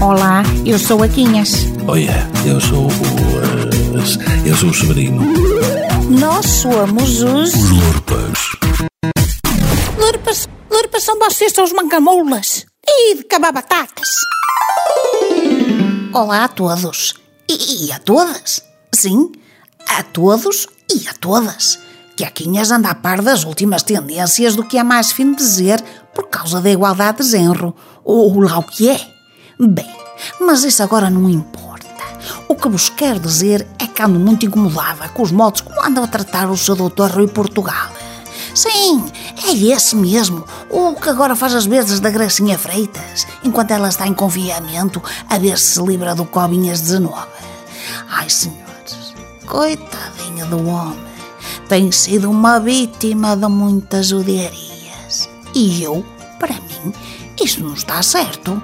Olá, eu sou a Quinhas. Olha, eu sou o. eh, eu sou o Severino. Nós somos os. Os Lorpas. Lurpas, Lurpas são vocês, são os mangamoulas. E de cabar batatas. Olá a todos. E, e a todas. Sim, a todos e a todas. Que a Quinhas anda a par das últimas tendências do que é mais fino dizer por causa da igualdade de género. Ou lá o que é. Bem, mas isso agora não importa. O que vos quero dizer é que ando muito incomodada com os modos como andam a tratar o seu doutor Rui Portugal. Sim, é esse mesmo, o que agora faz as vezes da Gracinha Freitas, enquanto ela está em confinamento a ver se se livra do Cobinhas-19. Ai, senhores, coitadinha do homem, tem sido uma vítima de muitas judiarias. E eu, para mim, isto não está certo.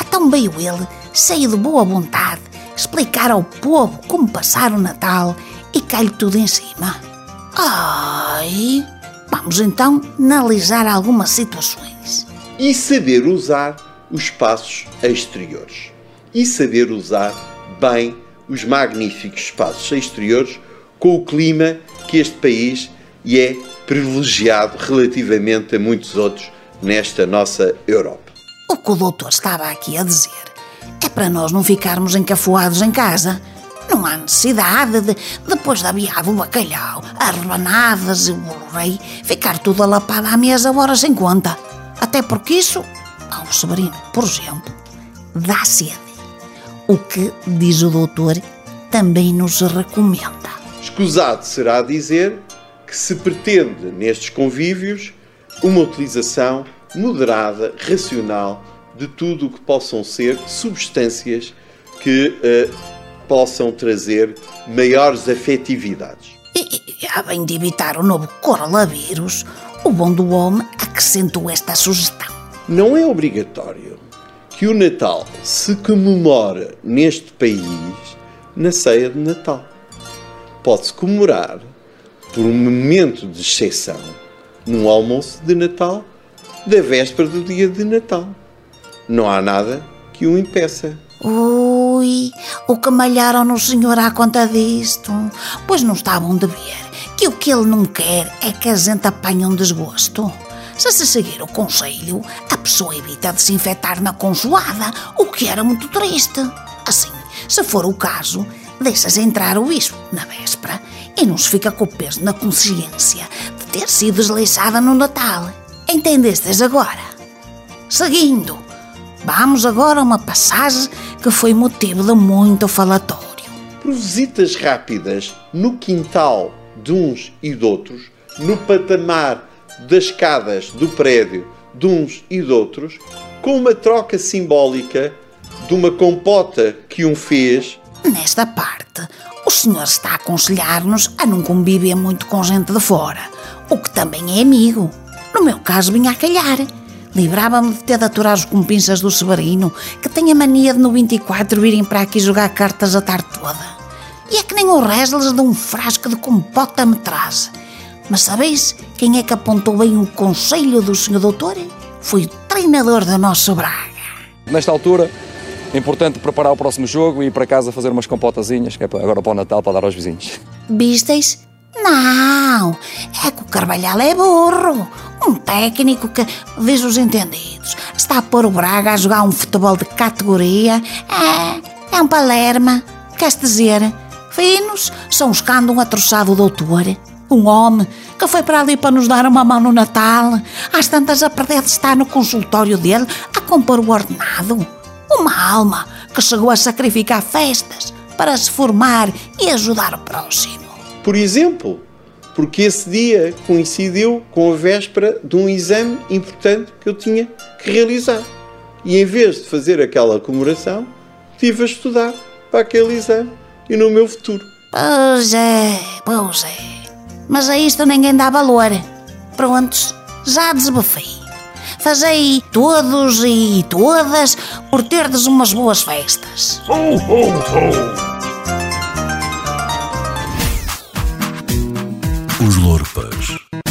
Então veio ele, cheio de boa vontade, explicar ao povo como passar o Natal e cai-lhe tudo em cima. Ai, vamos então analisar algumas situações. e saber usar os espaços exteriores. E saber usar bem os magníficos espaços exteriores com o clima que este país e é privilegiado relativamente a muitos outros nesta nossa Europa. O que o doutor estava aqui a dizer é para nós não ficarmos encafuados em casa. Não há necessidade de, depois da viada, o bacalhau, as rebanadas e o rei, ficar tudo alapado à mesa horas sem conta. Até porque isso, ao Severino, por exemplo, dá sede. O que, diz o doutor, também nos recomenda. Escusado será dizer que se pretende nestes convívios uma utilização moderada, racional de tudo o que possam ser substâncias que eh, possam trazer maiores afetividades. E, e, a bem de evitar o novo coronavírus, o bom do homem acrescentou esta sugestão. Não é obrigatório que o Natal se comemore neste país na ceia de Natal. Pode-se comemorar por um momento de exceção num almoço de Natal da véspera do dia de Natal. Não há nada que o impeça. Ui, o que malharam no senhor à conta disto? Pois não estavam de ver que o que ele não quer é que a gente apanhe um desgosto. Se se seguir o conselho, a pessoa evita de se infectar na consoada, o que era muito triste. Assim, se for o caso, deixa-se entrar o bispo na véspera e não se fica com o peso na consciência de ter sido desleixada no Natal. Entendestes agora? Seguindo, vamos agora a uma passagem que foi motivo de muito falatório. Por visitas rápidas no quintal de uns e de outros, no patamar das escadas do prédio de uns e de outros, com uma troca simbólica de uma compota que um fez Nesta parte, o senhor está a aconselhar-nos a não conviver muito com gente de fora, o que também é amigo. No meu caso, vinha a calhar. Livrava-me de ter de aturar os compinchas do Severino, que tem a mania de no 24 virem para aqui jogar cartas a tarde toda. E é que nem o Resles de um frasco de compota me traz. Mas sabeis quem é que apontou bem o conselho do senhor doutor? Foi o treinador do nosso Braga. Nesta altura, é importante preparar o próximo jogo e ir para casa fazer umas compotazinhas, que é agora para o Natal, para dar aos vizinhos. Visteis? Não, é que o Carvalhal é burro. Um técnico que, diz os entendidos, está a pôr o Braga a jogar um futebol de categoria. É, é um palerma. Queres dizer, finos são os que andam a troçar o doutor. Um homem que foi para ali para nos dar uma mão no Natal. Às tantas a perder de estar no consultório dele a compor o ordenado. Uma alma que chegou a sacrificar festas para se formar e ajudar o próximo. Por exemplo, porque esse dia coincidiu com a véspera de um exame importante que eu tinha que realizar. E em vez de fazer aquela comemoração, estive a estudar para aquele exame e no meu futuro. Pois é, pois é. Mas a isto ninguém dá valor. Prontos, já desabafei. Fazei todos e todas por terdes umas boas festas. Os Lorpas.